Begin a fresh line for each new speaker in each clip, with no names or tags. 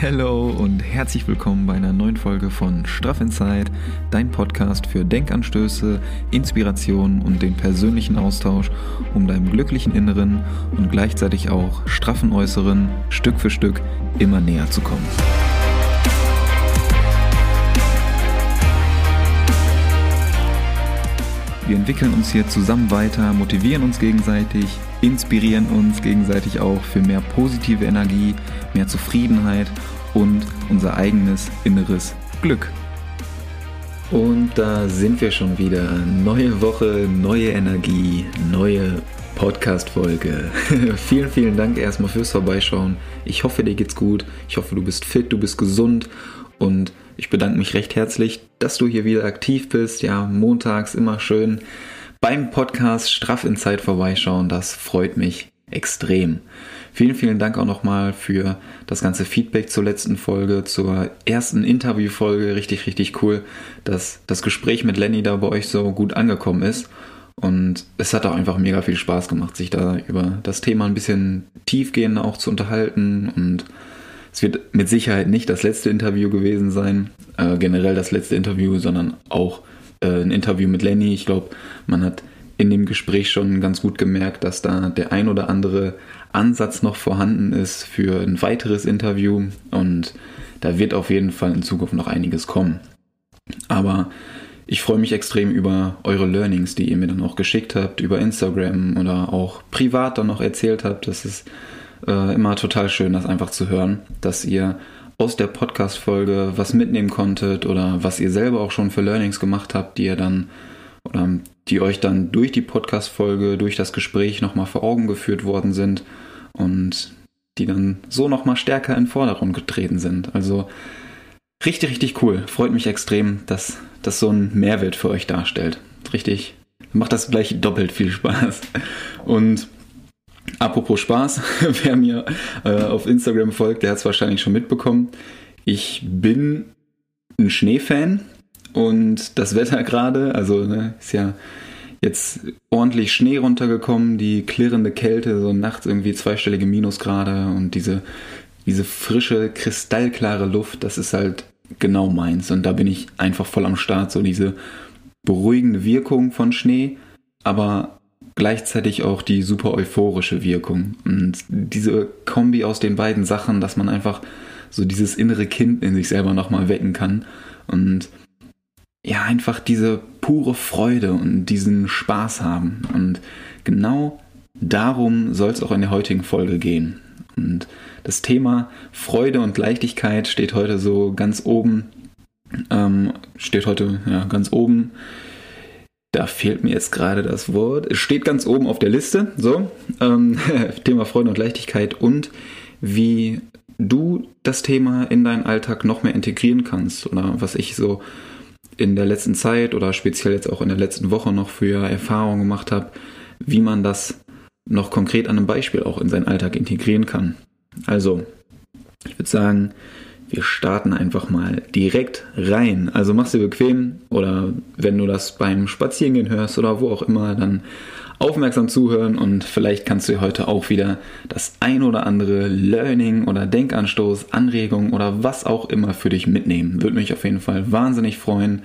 Hello und herzlich willkommen bei einer neuen Folge von Straff Inside, dein Podcast für Denkanstöße, Inspiration und den persönlichen Austausch, um deinem glücklichen Inneren und gleichzeitig auch straffen Äußeren Stück für Stück immer näher zu kommen. Wir entwickeln uns hier zusammen weiter, motivieren uns gegenseitig, inspirieren uns gegenseitig auch für mehr positive Energie, mehr Zufriedenheit und unser eigenes inneres Glück. Und da sind wir schon wieder. Neue Woche, neue Energie, neue Podcast-Folge. vielen, vielen Dank erstmal fürs Vorbeischauen. Ich hoffe, dir geht's gut. Ich hoffe, du bist fit, du bist gesund und ich bedanke mich recht herzlich, dass du hier wieder aktiv bist. Ja, montags immer schön beim Podcast Straff in Zeit vorbeischauen. Das freut mich extrem. Vielen, vielen Dank auch nochmal für das ganze Feedback zur letzten Folge, zur ersten Interviewfolge. Richtig, richtig cool, dass das Gespräch mit Lenny da bei euch so gut angekommen ist. Und es hat auch einfach mega viel Spaß gemacht, sich da über das Thema ein bisschen tiefgehender auch zu unterhalten und es wird mit Sicherheit nicht das letzte Interview gewesen sein, äh, generell das letzte Interview, sondern auch äh, ein Interview mit Lenny. Ich glaube, man hat in dem Gespräch schon ganz gut gemerkt, dass da der ein oder andere Ansatz noch vorhanden ist für ein weiteres Interview und da wird auf jeden Fall in Zukunft noch einiges kommen. Aber ich freue mich extrem über eure Learnings, die ihr mir dann auch geschickt habt, über Instagram oder auch privat dann noch erzählt habt. Das ist äh, immer total schön, das einfach zu hören, dass ihr aus der Podcast-Folge was mitnehmen konntet oder was ihr selber auch schon für Learnings gemacht habt, die ihr dann oder die euch dann durch die Podcast-Folge, durch das Gespräch nochmal vor Augen geführt worden sind und die dann so nochmal stärker in Vordergrund getreten sind. Also richtig, richtig cool. Freut mich extrem, dass das so ein Mehrwert für euch darstellt. Richtig, macht das gleich doppelt viel Spaß. Und Apropos Spaß, wer mir äh, auf Instagram folgt, der hat es wahrscheinlich schon mitbekommen. Ich bin ein Schneefan und das Wetter gerade, also ne, ist ja jetzt ordentlich Schnee runtergekommen, die klirrende Kälte, so nachts irgendwie zweistellige Minusgrade und diese, diese frische, kristallklare Luft, das ist halt genau meins. Und da bin ich einfach voll am Start, so diese beruhigende Wirkung von Schnee, aber gleichzeitig auch die super euphorische Wirkung. Und diese Kombi aus den beiden Sachen, dass man einfach so dieses innere Kind in sich selber nochmal wecken kann und ja, einfach diese pure Freude und diesen Spaß haben. Und genau darum soll es auch in der heutigen Folge gehen. Und das Thema Freude und Leichtigkeit steht heute so ganz oben, ähm, steht heute ja, ganz oben da fehlt mir jetzt gerade das Wort. Es steht ganz oben auf der Liste. So, ähm, Thema Freude und Leichtigkeit und wie du das Thema in deinen Alltag noch mehr integrieren kannst. Oder was ich so in der letzten Zeit oder speziell jetzt auch in der letzten Woche noch für Erfahrungen gemacht habe, wie man das noch konkret an einem Beispiel auch in seinen Alltag integrieren kann. Also, ich würde sagen, wir starten einfach mal direkt rein. Also mach's dir bequem oder wenn du das beim Spazierengehen hörst oder wo auch immer, dann aufmerksam zuhören und vielleicht kannst du heute auch wieder das ein oder andere Learning oder Denkanstoß, Anregung oder was auch immer für dich mitnehmen. Würde mich auf jeden Fall wahnsinnig freuen.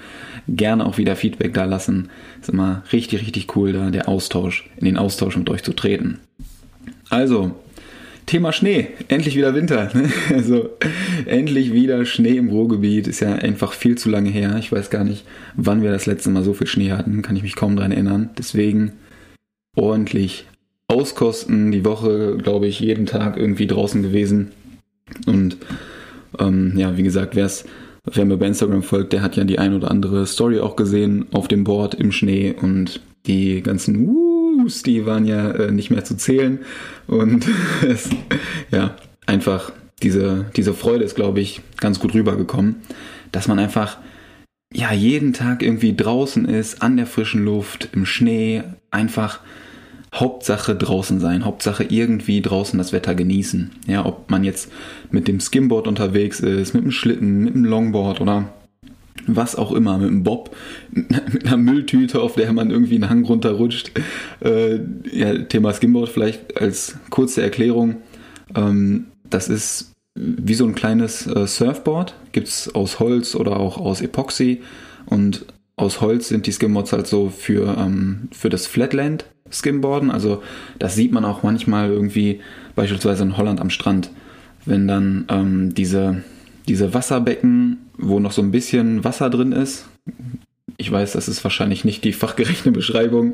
Gerne auch wieder Feedback da lassen. Ist immer richtig, richtig cool, da der Austausch, in den Austausch mit euch zu treten. Also, Thema Schnee. Endlich wieder Winter. Also endlich wieder Schnee im Ruhrgebiet. Ist ja einfach viel zu lange her. Ich weiß gar nicht, wann wir das letzte Mal so viel Schnee hatten. Kann ich mich kaum daran erinnern. Deswegen ordentlich auskosten. Die Woche, glaube ich, jeden Tag irgendwie draußen gewesen. Und ähm, ja, wie gesagt, wer's, wer mir bei Instagram folgt, der hat ja die ein oder andere Story auch gesehen auf dem Board im Schnee und die ganzen uh, Fuß, die waren ja äh, nicht mehr zu zählen. Und es, ja, einfach diese, diese Freude ist, glaube ich, ganz gut rübergekommen, dass man einfach ja jeden Tag irgendwie draußen ist, an der frischen Luft, im Schnee, einfach Hauptsache draußen sein, Hauptsache irgendwie draußen das Wetter genießen. Ja, ob man jetzt mit dem Skimboard unterwegs ist, mit dem Schlitten, mit dem Longboard oder was auch immer, mit einem Bob, mit einer Mülltüte, auf der man irgendwie einen Hang runterrutscht. Äh, ja, Thema Skimboard vielleicht als kurze Erklärung. Ähm, das ist wie so ein kleines äh, Surfboard. Gibt es aus Holz oder auch aus Epoxy. Und aus Holz sind die Skimboards halt so für, ähm, für das Flatland Skimboarden. Also das sieht man auch manchmal irgendwie beispielsweise in Holland am Strand, wenn dann ähm, diese, diese Wasserbecken, wo noch so ein bisschen Wasser drin ist, ich weiß, das ist wahrscheinlich nicht die fachgerechte Beschreibung.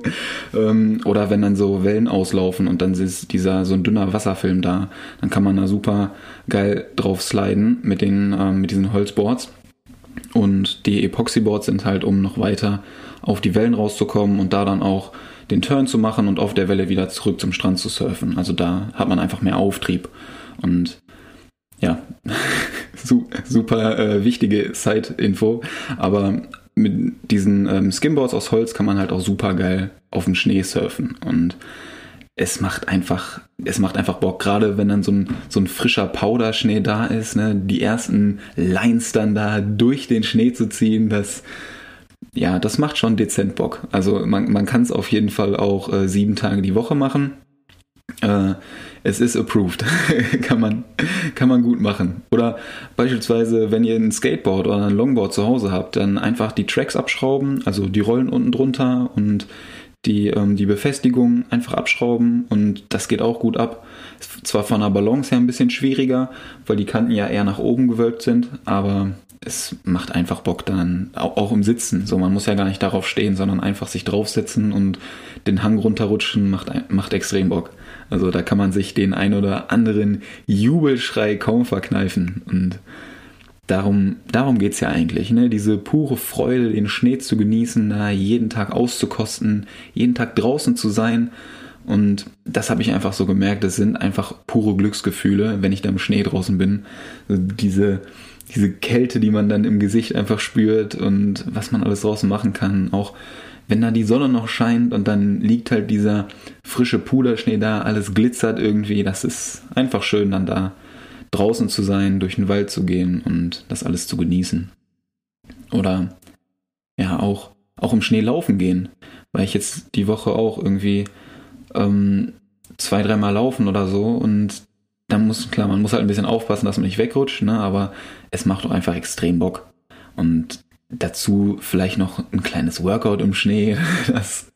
Ähm, oder wenn dann so Wellen auslaufen und dann ist dieser so ein dünner Wasserfilm da, dann kann man da super geil drauf sliden mit den ähm, mit diesen Holzboards. Und die Epoxyboards sind halt, um noch weiter auf die Wellen rauszukommen und da dann auch den Turn zu machen und auf der Welle wieder zurück zum Strand zu surfen. Also da hat man einfach mehr Auftrieb. Und ja, super äh, wichtige Side-Info. Aber mit diesen ähm, Skimboards aus Holz kann man halt auch super geil auf dem Schnee surfen und es macht einfach, es macht einfach Bock, gerade wenn dann so ein, so ein frischer Powderschnee da ist, ne, die ersten Lines dann da durch den Schnee zu ziehen, das, ja, das macht schon dezent Bock. Also man, man kann es auf jeden Fall auch äh, sieben Tage die Woche machen. Äh, es ist approved. kann, man, kann man gut machen. Oder beispielsweise, wenn ihr ein Skateboard oder ein Longboard zu Hause habt, dann einfach die Tracks abschrauben, also die Rollen unten drunter und die, ähm, die Befestigung einfach abschrauben und das geht auch gut ab. Ist zwar von der Balance her ein bisschen schwieriger, weil die Kanten ja eher nach oben gewölbt sind, aber es macht einfach Bock dann, auch, im Sitzen. So, man muss ja gar nicht darauf stehen, sondern einfach sich draufsetzen und den Hang runterrutschen, macht, macht extrem Bock. Also da kann man sich den ein oder anderen Jubelschrei kaum verkneifen. Und darum, darum geht es ja eigentlich, ne? Diese pure Freude, den Schnee zu genießen, da jeden Tag auszukosten, jeden Tag draußen zu sein. Und das habe ich einfach so gemerkt, das sind einfach pure Glücksgefühle, wenn ich da im Schnee draußen bin. Also diese, diese Kälte, die man dann im Gesicht einfach spürt und was man alles draußen machen kann. Auch wenn da die Sonne noch scheint und dann liegt halt dieser frische Puderschnee da, alles glitzert irgendwie, das ist einfach schön dann da draußen zu sein, durch den Wald zu gehen und das alles zu genießen. Oder ja, auch, auch im Schnee laufen gehen, weil ich jetzt die Woche auch irgendwie ähm, zwei, dreimal laufen oder so und dann muss, klar, man muss halt ein bisschen aufpassen, dass man nicht wegrutscht, ne, aber es macht doch einfach extrem Bock. Und dazu vielleicht noch ein kleines Workout im Schnee, das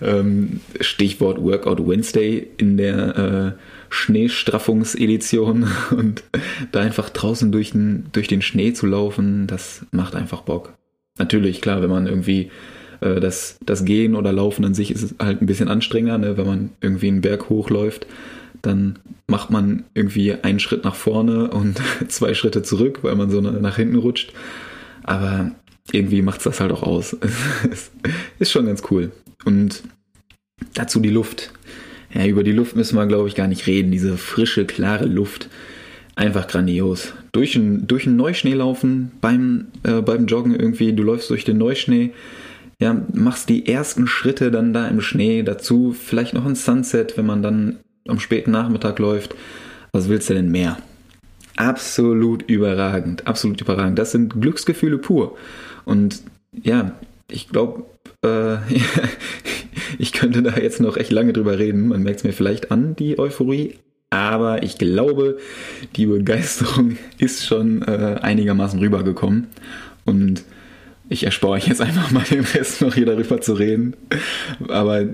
ähm, Stichwort Workout Wednesday in der äh, Schneestraffungsedition und da einfach draußen durch den, durch den Schnee zu laufen, das macht einfach Bock. Natürlich, klar, wenn man irgendwie äh, das, das Gehen oder Laufen an sich ist halt ein bisschen anstrengender, ne? wenn man irgendwie einen Berg hochläuft, dann macht man irgendwie einen Schritt nach vorne und zwei Schritte zurück, weil man so nach hinten rutscht. Aber irgendwie macht es das halt auch aus. ist schon ganz cool. Und dazu die Luft. Ja, über die Luft müssen wir, glaube ich, gar nicht reden. Diese frische, klare Luft. Einfach grandios. Durch einen durch Neuschnee laufen, beim, äh, beim Joggen irgendwie, du läufst durch den Neuschnee, ja, machst die ersten Schritte dann da im Schnee, dazu vielleicht noch ein Sunset, wenn man dann am späten Nachmittag läuft. Was willst du denn mehr? Absolut überragend, absolut überragend. Das sind Glücksgefühle pur. Und ja, ich glaube, äh, ich könnte da jetzt noch echt lange drüber reden. Man merkt es mir vielleicht an, die Euphorie. Aber ich glaube, die Begeisterung ist schon äh, einigermaßen rübergekommen. Und ich erspare euch jetzt einfach mal den Rest noch hier darüber zu reden. Aber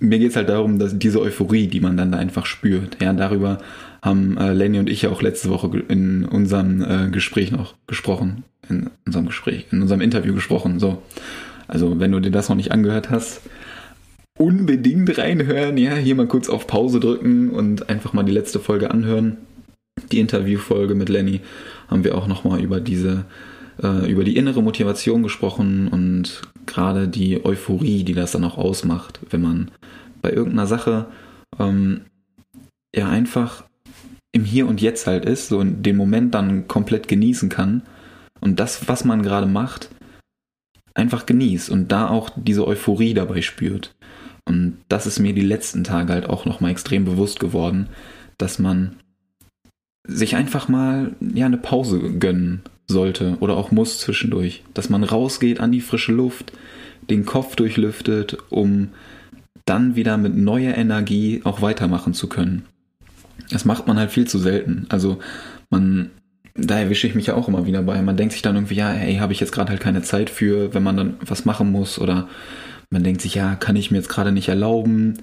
mir geht es halt darum, dass diese Euphorie, die man dann da einfach spürt, ja, darüber haben äh, Lenny und ich ja auch letzte Woche in unserem äh, Gespräch noch gesprochen in unserem Gespräch, in unserem Interview gesprochen. So. Also, wenn du dir das noch nicht angehört hast, unbedingt reinhören, ja, hier mal kurz auf Pause drücken und einfach mal die letzte Folge anhören. Die Interviewfolge mit Lenny haben wir auch nochmal über diese, äh, über die innere Motivation gesprochen und gerade die Euphorie, die das dann auch ausmacht, wenn man bei irgendeiner Sache ähm, ja einfach im Hier und Jetzt halt ist, so den Moment dann komplett genießen kann und das, was man gerade macht, einfach genießt und da auch diese Euphorie dabei spürt. Und das ist mir die letzten Tage halt auch nochmal extrem bewusst geworden, dass man sich einfach mal ja eine Pause gönnen sollte oder auch muss zwischendurch, dass man rausgeht an die frische Luft, den Kopf durchlüftet, um dann wieder mit neuer Energie auch weitermachen zu können. Das macht man halt viel zu selten. Also Man, da erwische ich mich ja auch immer wieder bei. Man denkt sich dann irgendwie, ja, hey, habe ich jetzt gerade halt keine Zeit für, wenn man dann was machen muss oder man denkt sich, ja, kann ich mir jetzt gerade nicht erlauben.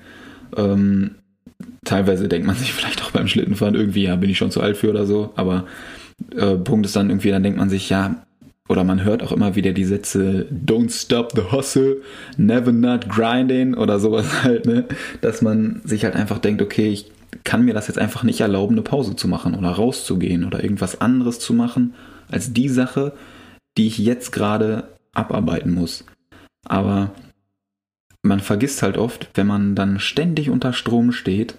Ähm, teilweise denkt man sich vielleicht auch beim Schlittenfahren irgendwie, ja, bin ich schon zu alt für oder so. Aber äh, Punkt ist dann irgendwie, dann denkt man sich, ja, oder man hört auch immer wieder die Sätze Don't stop the hustle, never not grinding oder sowas halt, ne? Dass man sich halt einfach denkt, okay, ich kann mir das jetzt einfach nicht erlauben, eine Pause zu machen oder rauszugehen oder irgendwas anderes zu machen als die Sache, die ich jetzt gerade abarbeiten muss. Aber man vergisst halt oft, wenn man dann ständig unter Strom steht,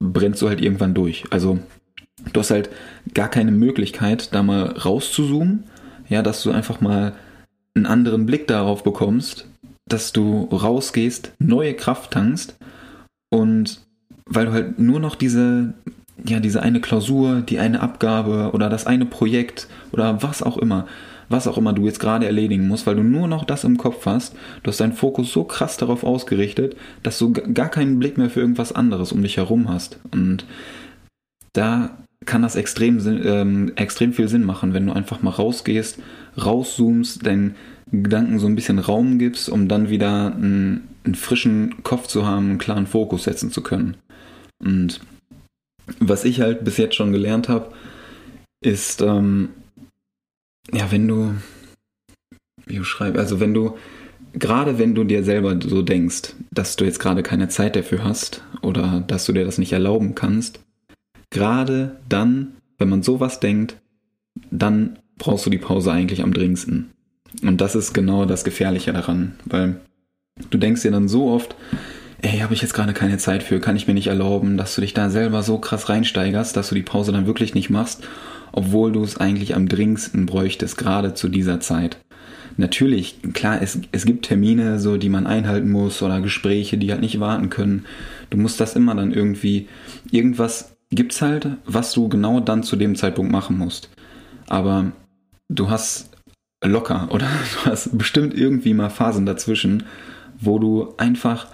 brennst du halt irgendwann durch. Also du hast halt gar keine Möglichkeit, da mal rauszuzoomen, ja, dass du einfach mal einen anderen Blick darauf bekommst, dass du rausgehst, neue Kraft tankst und weil du halt nur noch diese, ja, diese eine Klausur, die eine Abgabe oder das eine Projekt oder was auch immer, was auch immer du jetzt gerade erledigen musst, weil du nur noch das im Kopf hast. Du hast deinen Fokus so krass darauf ausgerichtet, dass du gar keinen Blick mehr für irgendwas anderes um dich herum hast. Und da kann das extrem, ähm, extrem viel Sinn machen, wenn du einfach mal rausgehst, rauszoomst, deinen Gedanken so ein bisschen Raum gibst, um dann wieder einen, einen frischen Kopf zu haben, einen klaren Fokus setzen zu können. Und was ich halt bis jetzt schon gelernt habe, ist, ähm, ja, wenn du, wie du schreibst, also wenn du, gerade wenn du dir selber so denkst, dass du jetzt gerade keine Zeit dafür hast oder dass du dir das nicht erlauben kannst, gerade dann, wenn man sowas denkt, dann brauchst du die Pause eigentlich am dringendsten. Und das ist genau das Gefährliche daran, weil du denkst dir dann so oft, ey, habe ich jetzt gerade keine Zeit für, kann ich mir nicht erlauben, dass du dich da selber so krass reinsteigerst, dass du die Pause dann wirklich nicht machst obwohl du es eigentlich am dringendsten bräuchtest, gerade zu dieser Zeit. Natürlich, klar, es, es gibt Termine, so die man einhalten muss oder Gespräche, die halt nicht warten können. Du musst das immer dann irgendwie, irgendwas gibt's halt, was du genau dann zu dem Zeitpunkt machen musst. Aber du hast locker oder du hast bestimmt irgendwie mal Phasen dazwischen, wo du einfach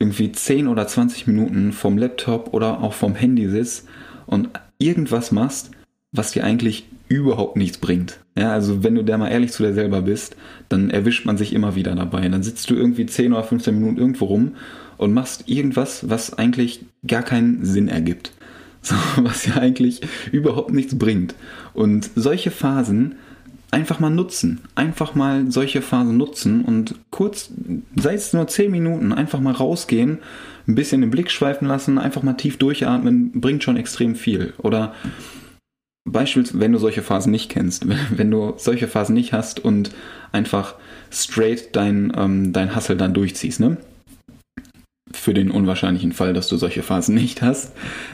irgendwie 10 oder 20 Minuten vom Laptop oder auch vom Handy sitzt und irgendwas machst, was dir eigentlich überhaupt nichts bringt. Ja, also wenn du da mal ehrlich zu dir selber bist, dann erwischt man sich immer wieder dabei. Dann sitzt du irgendwie 10 oder 15 Minuten irgendwo rum und machst irgendwas, was eigentlich gar keinen Sinn ergibt. So, was ja eigentlich überhaupt nichts bringt. Und solche Phasen einfach mal nutzen. Einfach mal solche Phasen nutzen und kurz, sei es nur 10 Minuten, einfach mal rausgehen, ein bisschen den Blick schweifen lassen, einfach mal tief durchatmen, bringt schon extrem viel. Oder beispielsweise, wenn du solche Phasen nicht kennst, wenn du solche Phasen nicht hast und einfach straight dein, ähm, dein Hustle dann durchziehst, ne? Für den unwahrscheinlichen Fall, dass du solche Phasen nicht hast,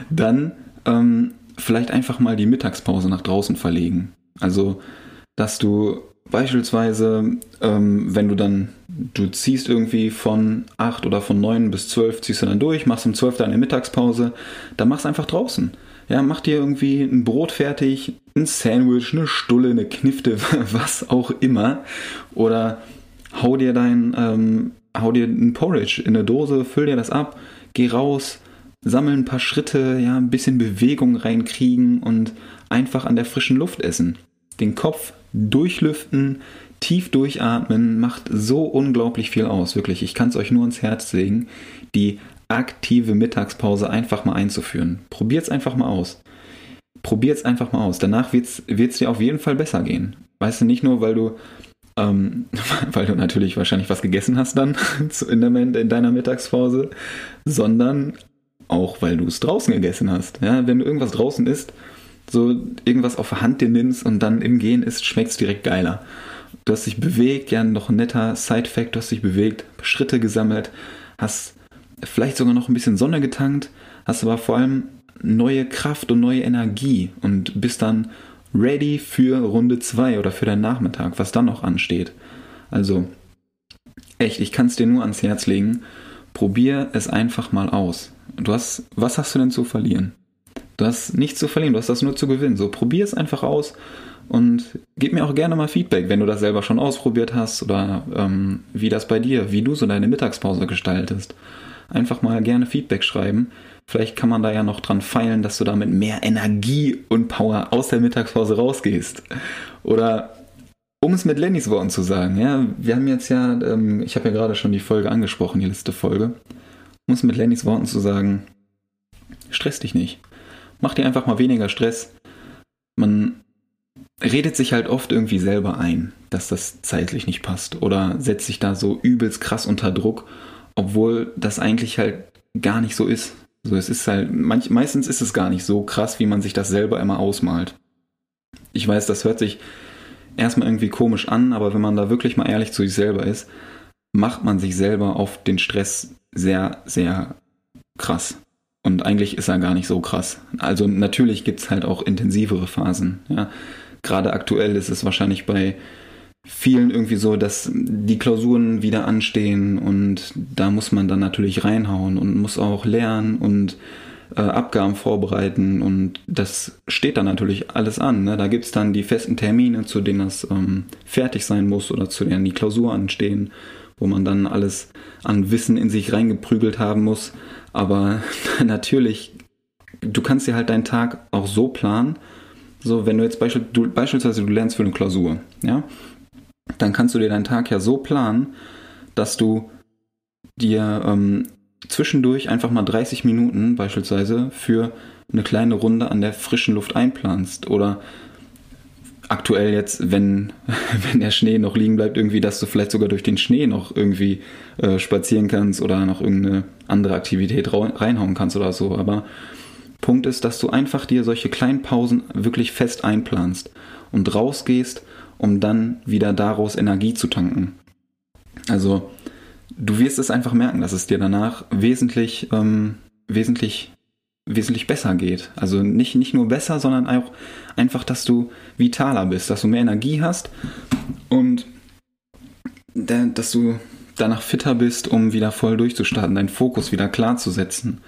dann ähm, vielleicht einfach mal die Mittagspause nach draußen verlegen. Also, dass du beispielsweise, ähm, wenn du dann, du ziehst irgendwie von 8 oder von 9 bis 12, ziehst du dann durch, machst um 12 deine Mittagspause, dann mach's einfach draußen. Ja, mach dir irgendwie ein Brot fertig, ein Sandwich, eine Stulle, eine Knifte, was auch immer. Oder hau dir dein, ähm, hau dir ein Porridge in eine Dose, füll dir das ab, geh raus, sammel ein paar Schritte, ja, ein bisschen Bewegung reinkriegen und einfach an der frischen Luft essen. Den Kopf durchlüften, tief durchatmen, macht so unglaublich viel aus. Wirklich, ich kann es euch nur ins Herz legen. Die aktive Mittagspause einfach mal einzuführen. Probiert es einfach mal aus. Probiert es einfach mal aus. Danach wird es dir auf jeden Fall besser gehen. Weißt du, nicht nur, weil du, ähm, weil du natürlich wahrscheinlich was gegessen hast dann in, deiner Mittagspause, sondern auch, weil du es draußen gegessen hast. Ja, wenn du irgendwas draußen isst, so irgendwas auf der Hand dir nimmst und dann im Gehen isst, schmeckt es direkt geiler. Du hast dich bewegt, ja, noch ein netter Side-Fact, du hast dich bewegt, Schritte gesammelt, hast vielleicht sogar noch ein bisschen Sonne getankt, hast aber vor allem neue Kraft und neue Energie und bist dann ready für Runde 2 oder für deinen Nachmittag, was dann noch ansteht. Also, echt, ich kann es dir nur ans Herz legen. Probier es einfach mal aus. Du hast, was hast du denn zu verlieren? Du hast nichts zu verlieren, du hast das nur zu gewinnen. So, probier es einfach aus und gib mir auch gerne mal Feedback, wenn du das selber schon ausprobiert hast oder ähm, wie das bei dir, wie du so deine Mittagspause gestaltest einfach mal gerne Feedback schreiben. Vielleicht kann man da ja noch dran feilen, dass du da mit mehr Energie und Power aus der Mittagspause rausgehst. Oder um es mit Lennys Worten zu sagen, ja, wir haben jetzt ja, ähm, ich habe ja gerade schon die Folge angesprochen, die letzte Folge. Um es mit Lennys Worten zu sagen, stress dich nicht. Mach dir einfach mal weniger Stress. Man redet sich halt oft irgendwie selber ein, dass das zeitlich nicht passt oder setzt sich da so übelst krass unter Druck, obwohl das eigentlich halt gar nicht so ist. So, es ist halt, manch, meistens ist es gar nicht so krass, wie man sich das selber immer ausmalt. Ich weiß, das hört sich erstmal irgendwie komisch an, aber wenn man da wirklich mal ehrlich zu sich selber ist, macht man sich selber auf den Stress sehr, sehr krass. Und eigentlich ist er gar nicht so krass. Also natürlich gibt es halt auch intensivere Phasen. Ja. Gerade aktuell ist es wahrscheinlich bei vielen irgendwie so, dass die Klausuren wieder anstehen und da muss man dann natürlich reinhauen und muss auch lernen und äh, Abgaben vorbereiten und das steht dann natürlich alles an. Ne? Da gibt es dann die festen Termine, zu denen das ähm, fertig sein muss oder zu denen die Klausur anstehen, wo man dann alles an Wissen in sich reingeprügelt haben muss. Aber natürlich, du kannst dir halt deinen Tag auch so planen, so, wenn du jetzt beispiel, du, beispielsweise du lernst für eine Klausur, ja, dann kannst du dir deinen Tag ja so planen, dass du dir ähm, zwischendurch einfach mal 30 Minuten beispielsweise für eine kleine Runde an der frischen Luft einplanst oder aktuell jetzt, wenn, wenn der Schnee noch liegen bleibt, irgendwie, dass du vielleicht sogar durch den Schnee noch irgendwie äh, spazieren kannst oder noch irgendeine andere Aktivität reinhauen kannst oder so. Aber Punkt ist, dass du einfach dir solche kleinen Pausen wirklich fest einplanst und rausgehst, um dann wieder daraus Energie zu tanken. Also du wirst es einfach merken, dass es dir danach wesentlich, ähm, wesentlich, wesentlich besser geht. Also nicht, nicht nur besser, sondern auch einfach, dass du vitaler bist, dass du mehr Energie hast und dass du danach fitter bist, um wieder voll durchzustarten, deinen Fokus wieder klar zu setzen.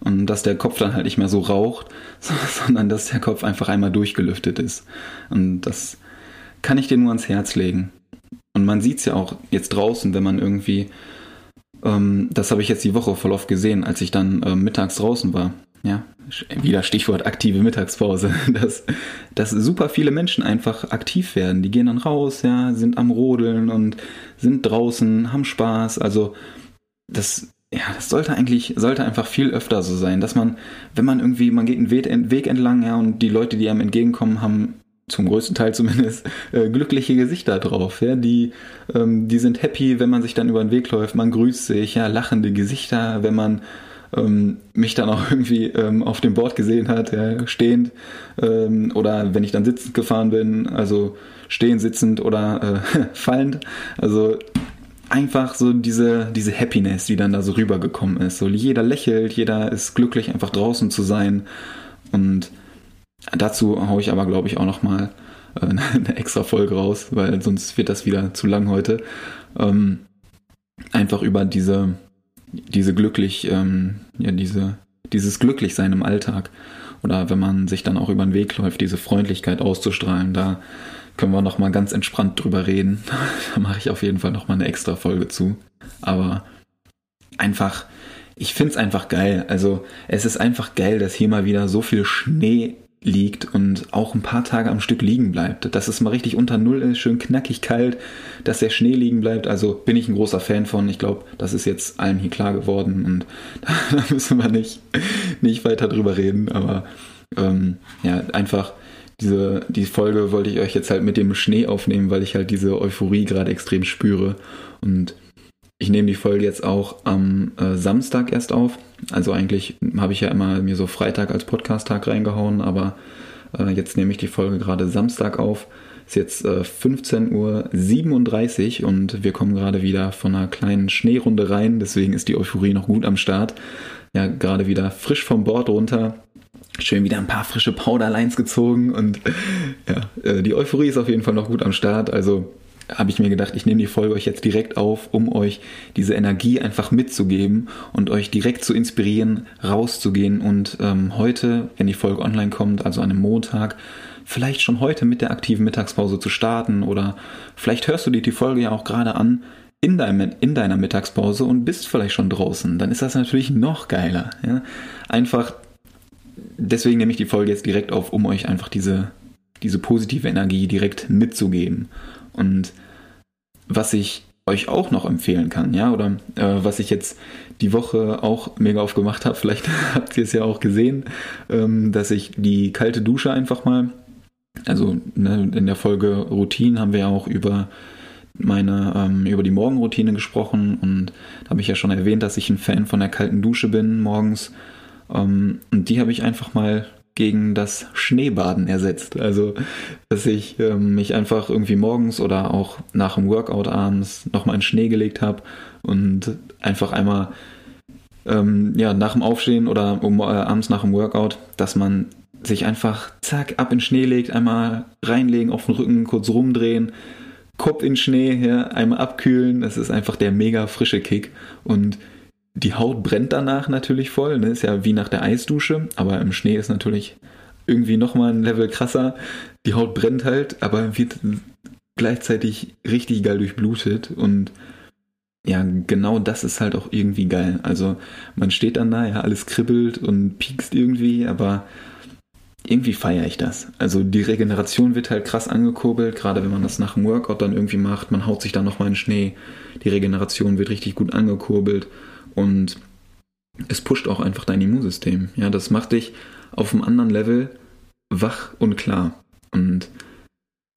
Und dass der Kopf dann halt nicht mehr so raucht, sondern dass der Kopf einfach einmal durchgelüftet ist. Und das kann ich dir nur ans Herz legen. Und man sieht es ja auch jetzt draußen, wenn man irgendwie, ähm, das habe ich jetzt die Woche voll oft gesehen, als ich dann äh, mittags draußen war. Ja, wieder Stichwort aktive Mittagspause, dass, dass super viele Menschen einfach aktiv werden. Die gehen dann raus, ja, sind am Rodeln und sind draußen, haben Spaß. Also das ja, das sollte eigentlich, sollte einfach viel öfter so sein, dass man, wenn man irgendwie, man geht einen Weg entlang, ja, und die Leute, die einem entgegenkommen, haben zum größten Teil zumindest äh, glückliche Gesichter drauf, ja, die, ähm, die sind happy, wenn man sich dann über den Weg läuft, man grüßt sich, ja, lachende Gesichter, wenn man ähm, mich dann auch irgendwie ähm, auf dem Board gesehen hat, ja, stehend, ähm, oder wenn ich dann sitzend gefahren bin, also stehend, sitzend oder äh, fallend, also einfach so diese, diese Happiness, die dann da so rübergekommen ist. So jeder lächelt, jeder ist glücklich, einfach draußen zu sein. Und dazu haue ich aber, glaube ich, auch nochmal äh, eine extra Folge raus, weil sonst wird das wieder zu lang heute. Ähm, einfach über diese, diese glücklich, ähm, ja, diese, dieses Glücklichsein im Alltag. Oder wenn man sich dann auch über den Weg läuft, diese Freundlichkeit auszustrahlen, da können wir nochmal ganz entspannt drüber reden. da mache ich auf jeden Fall nochmal eine extra Folge zu. Aber einfach, ich finde es einfach geil. Also es ist einfach geil, dass hier mal wieder so viel Schnee liegt und auch ein paar Tage am Stück liegen bleibt. Dass es mal richtig unter Null ist, schön knackig kalt, dass der Schnee liegen bleibt. Also bin ich ein großer Fan von. Ich glaube, das ist jetzt allen hier klar geworden und da müssen wir nicht, nicht weiter drüber reden. Aber ähm, ja, einfach diese, die Folge wollte ich euch jetzt halt mit dem Schnee aufnehmen, weil ich halt diese Euphorie gerade extrem spüre. Und ich nehme die Folge jetzt auch am äh, Samstag erst auf. Also eigentlich habe ich ja immer mir so Freitag als Podcast-Tag reingehauen, aber äh, jetzt nehme ich die Folge gerade Samstag auf. Ist jetzt äh, 15.37 Uhr und wir kommen gerade wieder von einer kleinen Schneerunde rein. Deswegen ist die Euphorie noch gut am Start. Ja, gerade wieder frisch vom Bord runter schön wieder ein paar frische Powderlines gezogen und ja, äh, die Euphorie ist auf jeden Fall noch gut am Start. Also habe ich mir gedacht, ich nehme die Folge euch jetzt direkt auf, um euch diese Energie einfach mitzugeben und euch direkt zu inspirieren, rauszugehen und ähm, heute, wenn die Folge online kommt, also an einem Montag, vielleicht schon heute mit der aktiven Mittagspause zu starten oder vielleicht hörst du dir die Folge ja auch gerade an, in, deinem, in deiner Mittagspause und bist vielleicht schon draußen, dann ist das natürlich noch geiler. Ja? Einfach, deswegen nehme ich die Folge jetzt direkt auf, um euch einfach diese, diese positive Energie direkt mitzugeben. Und was ich euch auch noch empfehlen kann, ja, oder äh, was ich jetzt die Woche auch mega aufgemacht habe, vielleicht habt ihr es ja auch gesehen, ähm, dass ich die kalte Dusche einfach mal, also ne, in der Folge Routine haben wir ja auch über meine, ähm, über die Morgenroutine gesprochen und da habe ich ja schon erwähnt, dass ich ein Fan von der kalten Dusche bin morgens. Ähm, und die habe ich einfach mal gegen das Schneebaden ersetzt. Also, dass ich ähm, mich einfach irgendwie morgens oder auch nach dem Workout abends nochmal in Schnee gelegt habe und einfach einmal ähm, ja, nach dem Aufstehen oder um, äh, abends nach dem Workout, dass man sich einfach zack ab in Schnee legt, einmal reinlegen, auf den Rücken kurz rumdrehen, Kopf in Schnee, ja, einmal abkühlen. Das ist einfach der mega frische Kick und die Haut brennt danach natürlich voll, ne? ist ja wie nach der Eisdusche, aber im Schnee ist natürlich irgendwie nochmal ein Level krasser. Die Haut brennt halt, aber wird gleichzeitig richtig geil durchblutet und ja, genau das ist halt auch irgendwie geil. Also man steht dann da, ja, alles kribbelt und piekst irgendwie, aber irgendwie feiere ich das. Also die Regeneration wird halt krass angekurbelt, gerade wenn man das nach dem Workout dann irgendwie macht. Man haut sich dann nochmal in den Schnee. Die Regeneration wird richtig gut angekurbelt und es pusht auch einfach dein Immunsystem. Ja, das macht dich auf einem anderen Level wach und klar. Und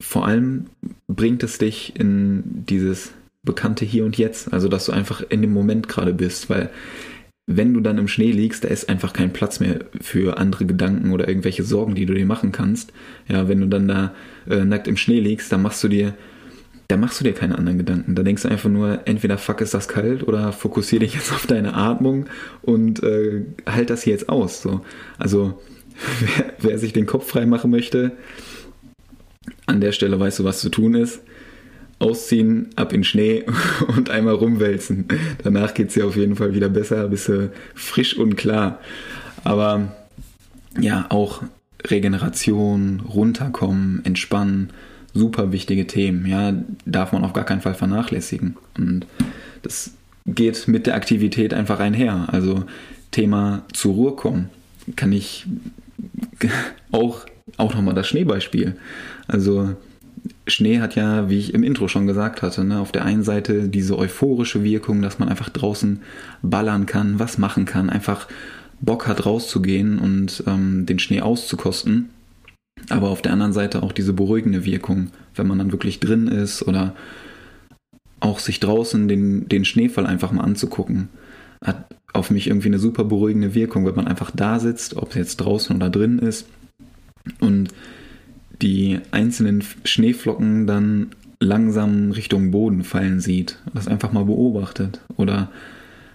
vor allem bringt es dich in dieses bekannte Hier und Jetzt, also dass du einfach in dem Moment gerade bist, weil wenn du dann im Schnee liegst, da ist einfach kein Platz mehr für andere Gedanken oder irgendwelche Sorgen, die du dir machen kannst. Ja, wenn du dann da äh, nackt im Schnee liegst, dann machst du dir da machst du dir keine anderen Gedanken. Da denkst du einfach nur, entweder fuck ist das kalt oder fokussiere dich jetzt auf deine Atmung und äh, halt das hier jetzt aus. So. Also wer, wer sich den Kopf frei machen möchte, an der Stelle weißt du, was zu tun ist. Ausziehen, ab in Schnee und einmal rumwälzen. Danach geht es dir auf jeden Fall wieder besser, bist du frisch und klar. Aber ja, auch Regeneration, runterkommen, entspannen, super wichtige Themen, ja, darf man auf gar keinen Fall vernachlässigen. Und das geht mit der Aktivität einfach einher. Also Thema zur Ruhe kommen, kann ich auch, auch nochmal das Schneebeispiel. Also Schnee hat ja, wie ich im Intro schon gesagt hatte, ne, auf der einen Seite diese euphorische Wirkung, dass man einfach draußen ballern kann, was machen kann, einfach Bock hat rauszugehen und ähm, den Schnee auszukosten aber auf der anderen Seite auch diese beruhigende Wirkung, wenn man dann wirklich drin ist oder auch sich draußen den, den Schneefall einfach mal anzugucken, hat auf mich irgendwie eine super beruhigende Wirkung, wenn man einfach da sitzt, ob es jetzt draußen oder drin ist und die einzelnen Schneeflocken dann langsam Richtung Boden fallen sieht, das einfach mal beobachtet. Oder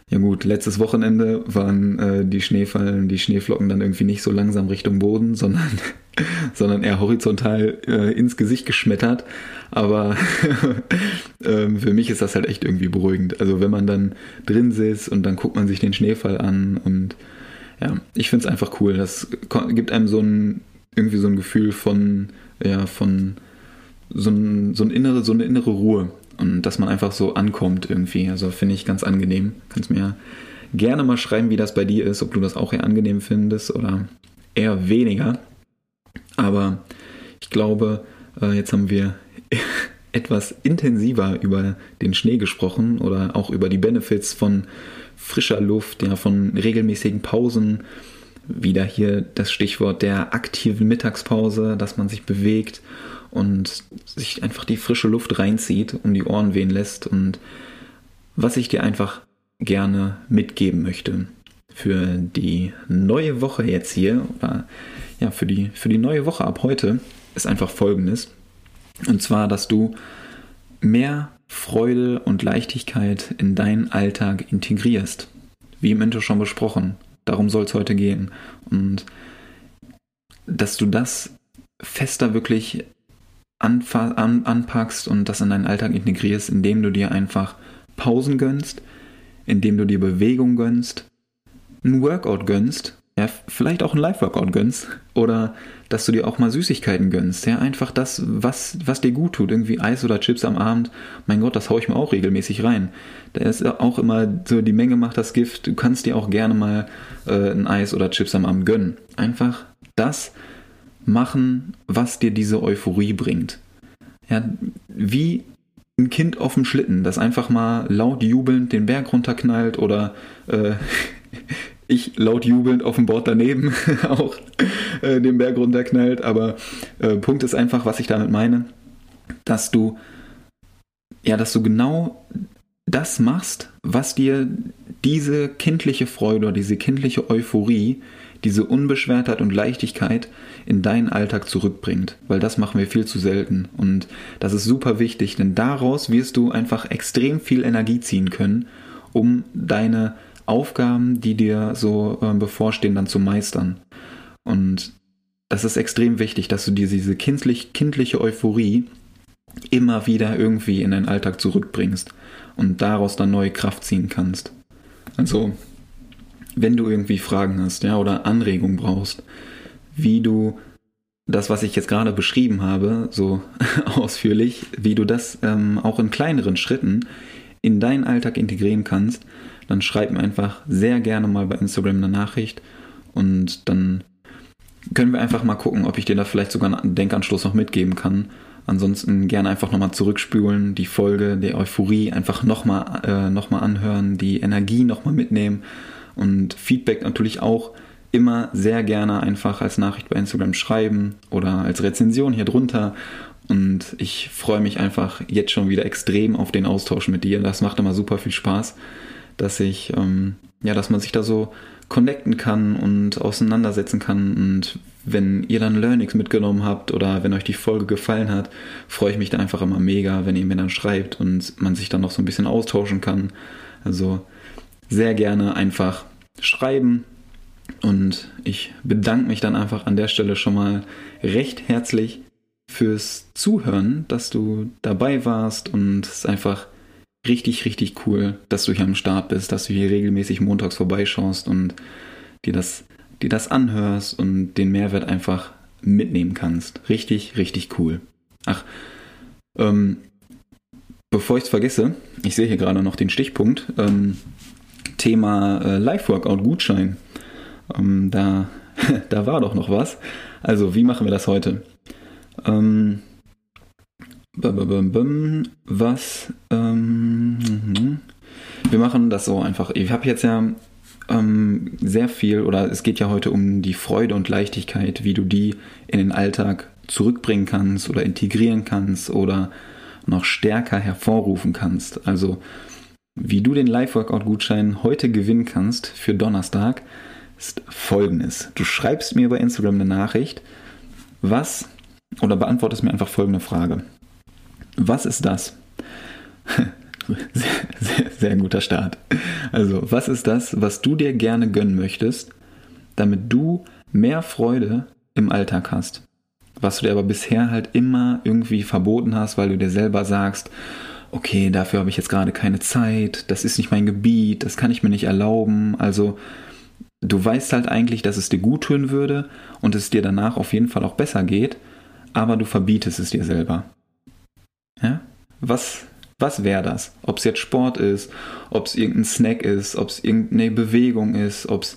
ja gut, letztes Wochenende waren äh, die Schneefallen, die Schneeflocken dann irgendwie nicht so langsam Richtung Boden, sondern, sondern eher horizontal äh, ins Gesicht geschmettert. Aber äh, für mich ist das halt echt irgendwie beruhigend. Also wenn man dann drin sitzt und dann guckt man sich den Schneefall an und ja, ich finde es einfach cool. Das gibt einem so ein irgendwie so ein Gefühl von, ja, von so, ein, so, ein innere, so eine innere Ruhe und dass man einfach so ankommt irgendwie. Also finde ich ganz angenehm. Kannst mir gerne mal schreiben, wie das bei dir ist, ob du das auch eher angenehm findest oder eher weniger. Aber ich glaube, äh, jetzt haben wir etwas intensiver über den Schnee gesprochen oder auch über die Benefits von frischer Luft, ja, von regelmäßigen Pausen. Wieder hier das Stichwort der aktiven Mittagspause, dass man sich bewegt und sich einfach die frische Luft reinzieht, um die Ohren wehen lässt und was ich dir einfach gerne mitgeben möchte für die neue Woche jetzt hier ja, für die, für die neue Woche ab heute ist einfach folgendes. Und zwar, dass du mehr Freude und Leichtigkeit in deinen Alltag integrierst. Wie im Intro schon besprochen. Darum soll es heute gehen. Und dass du das fester wirklich an, anpackst und das in deinen Alltag integrierst, indem du dir einfach Pausen gönnst, indem du dir Bewegung gönnst, ein Workout gönnst ja, vielleicht auch ein Live-Workout gönnst oder dass du dir auch mal Süßigkeiten gönnst. Ja, einfach das, was, was dir gut tut. Irgendwie Eis oder Chips am Abend. Mein Gott, das haue ich mir auch regelmäßig rein. Da ist auch immer so, die Menge macht das Gift. Du kannst dir auch gerne mal äh, ein Eis oder Chips am Abend gönnen. Einfach das machen, was dir diese Euphorie bringt. Ja, wie ein Kind auf dem Schlitten, das einfach mal laut jubelnd den Berg runterknallt oder äh, ich laut jubelnd auf dem Board daneben auch äh, den Berg runterknallt. Aber äh, Punkt ist einfach, was ich damit meine, dass du ja, dass du genau das machst, was dir diese kindliche Freude oder diese kindliche Euphorie, diese Unbeschwertheit und Leichtigkeit in deinen Alltag zurückbringt. Weil das machen wir viel zu selten. Und das ist super wichtig, denn daraus wirst du einfach extrem viel Energie ziehen können, um deine Aufgaben, die dir so äh, bevorstehen, dann zu meistern. Und das ist extrem wichtig, dass du dir diese kindlich, kindliche Euphorie immer wieder irgendwie in deinen Alltag zurückbringst und daraus dann neue Kraft ziehen kannst. Also, wenn du irgendwie Fragen hast, ja, oder Anregungen brauchst, wie du das, was ich jetzt gerade beschrieben habe, so ausführlich, wie du das ähm, auch in kleineren Schritten in deinen Alltag integrieren kannst, dann schreib mir einfach sehr gerne mal bei Instagram eine Nachricht und dann können wir einfach mal gucken, ob ich dir da vielleicht sogar einen Denkanschluss noch mitgeben kann. Ansonsten gerne einfach nochmal zurückspülen, die Folge der Euphorie einfach nochmal äh, noch anhören, die Energie nochmal mitnehmen und Feedback natürlich auch immer sehr gerne einfach als Nachricht bei Instagram schreiben oder als Rezension hier drunter. Und ich freue mich einfach jetzt schon wieder extrem auf den Austausch mit dir. Das macht immer super viel Spaß dass ich, ähm, ja, dass man sich da so connecten kann und auseinandersetzen kann. Und wenn ihr dann Learnings mitgenommen habt oder wenn euch die Folge gefallen hat, freue ich mich da einfach immer mega, wenn ihr mir dann schreibt und man sich dann noch so ein bisschen austauschen kann. Also sehr gerne einfach schreiben. Und ich bedanke mich dann einfach an der Stelle schon mal recht herzlich fürs Zuhören, dass du dabei warst und es einfach richtig, richtig cool, dass du hier am Start bist, dass du hier regelmäßig montags vorbeischaust und dir das, dir das anhörst und den Mehrwert einfach mitnehmen kannst. Richtig, richtig cool. Ach, ähm, bevor ich es vergesse, ich sehe hier gerade noch den Stichpunkt, ähm, Thema äh, Live-Workout-Gutschein. Ähm, da, da war doch noch was. Also, wie machen wir das heute? Ähm, was? Ähm, wir machen das so einfach. Ich habe jetzt ja ähm, sehr viel, oder es geht ja heute um die Freude und Leichtigkeit, wie du die in den Alltag zurückbringen kannst oder integrieren kannst oder noch stärker hervorrufen kannst. Also wie du den Live-Workout-Gutschein heute gewinnen kannst für Donnerstag, ist folgendes. Du schreibst mir bei Instagram eine Nachricht, was, oder beantwortest mir einfach folgende Frage. Was ist das? sehr, sehr, sehr guter Start. Also, was ist das, was du dir gerne gönnen möchtest, damit du mehr Freude im Alltag hast? Was du dir aber bisher halt immer irgendwie verboten hast, weil du dir selber sagst, okay, dafür habe ich jetzt gerade keine Zeit, das ist nicht mein Gebiet, das kann ich mir nicht erlauben. Also, du weißt halt eigentlich, dass es dir gut tun würde und es dir danach auf jeden Fall auch besser geht, aber du verbietest es dir selber. Ja? Was, was wäre das? Ob es jetzt Sport ist, ob es irgendein Snack ist, ob es irgendeine Bewegung ist, ob es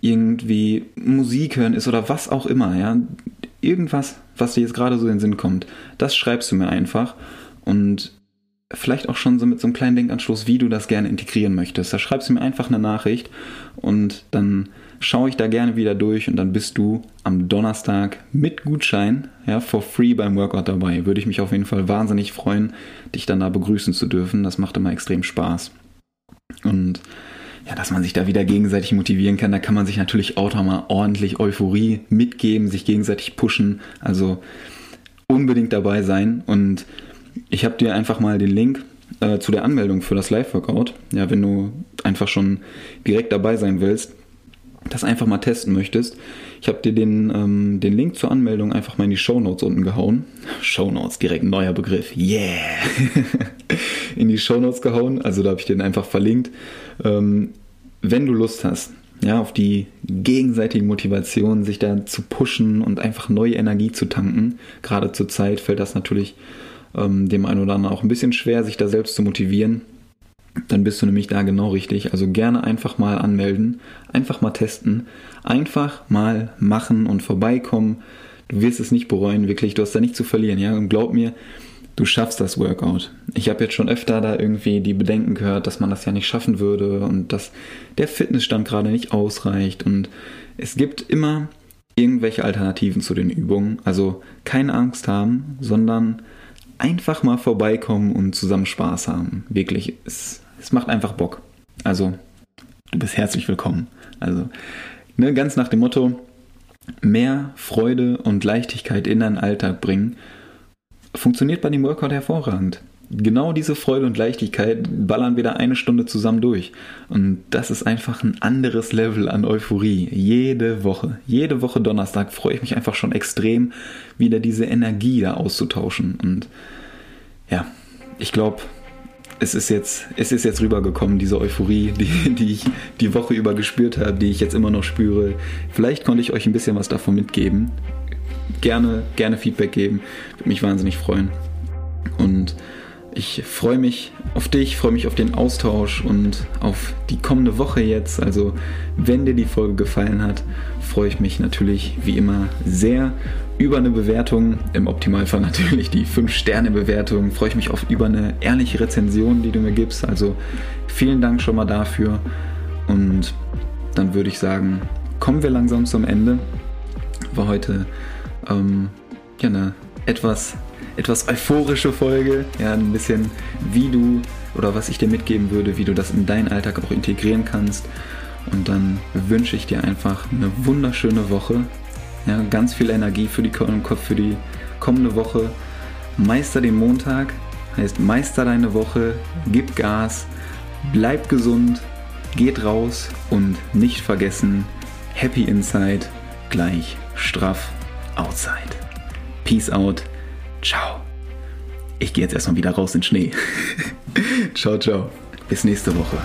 irgendwie Musik hören ist oder was auch immer, ja. Irgendwas, was dir jetzt gerade so in den Sinn kommt, das schreibst du mir einfach und vielleicht auch schon so mit so einem kleinen Denkanschluss, wie du das gerne integrieren möchtest. Da schreibst du mir einfach eine Nachricht und dann schaue ich da gerne wieder durch und dann bist du am Donnerstag mit Gutschein, ja, for free beim Workout dabei. Würde ich mich auf jeden Fall wahnsinnig freuen, dich dann da begrüßen zu dürfen. Das macht immer extrem Spaß. Und ja, dass man sich da wieder gegenseitig motivieren kann, da kann man sich natürlich auch mal ordentlich Euphorie mitgeben, sich gegenseitig pushen. Also unbedingt dabei sein. Und ich habe dir einfach mal den Link äh, zu der Anmeldung für das Live-Workout. Ja, wenn du einfach schon direkt dabei sein willst, das einfach mal testen möchtest, ich habe dir den, ähm, den Link zur Anmeldung einfach mal in die Show Notes unten gehauen. Show Notes, direkt neuer Begriff. Yeah! in die Show Notes gehauen. Also da habe ich den einfach verlinkt. Ähm, wenn du Lust hast, ja, auf die gegenseitige Motivation, sich da zu pushen und einfach neue Energie zu tanken. Gerade zur Zeit fällt das natürlich ähm, dem einen oder anderen auch ein bisschen schwer, sich da selbst zu motivieren. Dann bist du nämlich da genau richtig. Also gerne einfach mal anmelden, einfach mal testen, einfach mal machen und vorbeikommen. Du wirst es nicht bereuen, wirklich. Du hast da nichts zu verlieren, ja. Und glaub mir, du schaffst das Workout. Ich habe jetzt schon öfter da irgendwie die Bedenken gehört, dass man das ja nicht schaffen würde und dass der Fitnessstand gerade nicht ausreicht. Und es gibt immer irgendwelche Alternativen zu den Übungen. Also keine Angst haben, sondern einfach mal vorbeikommen und zusammen Spaß haben. Wirklich, es, es macht einfach Bock. Also, du bist herzlich willkommen. Also, ne, ganz nach dem Motto, mehr Freude und Leichtigkeit in deinen Alltag bringen funktioniert bei dem Workout hervorragend. Genau diese Freude und Leichtigkeit ballern wir da eine Stunde zusammen durch. Und das ist einfach ein anderes Level an Euphorie. Jede Woche, jede Woche Donnerstag freue ich mich einfach schon extrem, wieder diese Energie da auszutauschen. Und ja, ich glaube, es ist jetzt, es ist jetzt rübergekommen, diese Euphorie, die, die ich die Woche über gespürt habe, die ich jetzt immer noch spüre. Vielleicht konnte ich euch ein bisschen was davon mitgeben gerne, gerne Feedback geben. Würde mich wahnsinnig freuen. Und ich freue mich auf dich, freue mich auf den Austausch und auf die kommende Woche jetzt. Also, wenn dir die Folge gefallen hat, freue ich mich natürlich wie immer sehr über eine Bewertung. Im Optimalfall natürlich die 5-Sterne-Bewertung. Freue ich mich auf über eine ehrliche Rezension, die du mir gibst. Also, vielen Dank schon mal dafür. Und dann würde ich sagen, kommen wir langsam zum Ende. War heute ähm, ja, eine etwas, etwas euphorische Folge. Ja, ein bisschen, wie du oder was ich dir mitgeben würde, wie du das in deinen Alltag auch integrieren kannst. Und dann wünsche ich dir einfach eine wunderschöne Woche. Ja, ganz viel Energie für die, für die kommende Woche. Meister den Montag, heißt meister deine Woche, gib Gas, bleib gesund, geht raus und nicht vergessen, Happy Inside gleich straff outside. Peace out. Ciao. Ich gehe jetzt erstmal wieder raus in Schnee. ciao, ciao. Bis nächste Woche.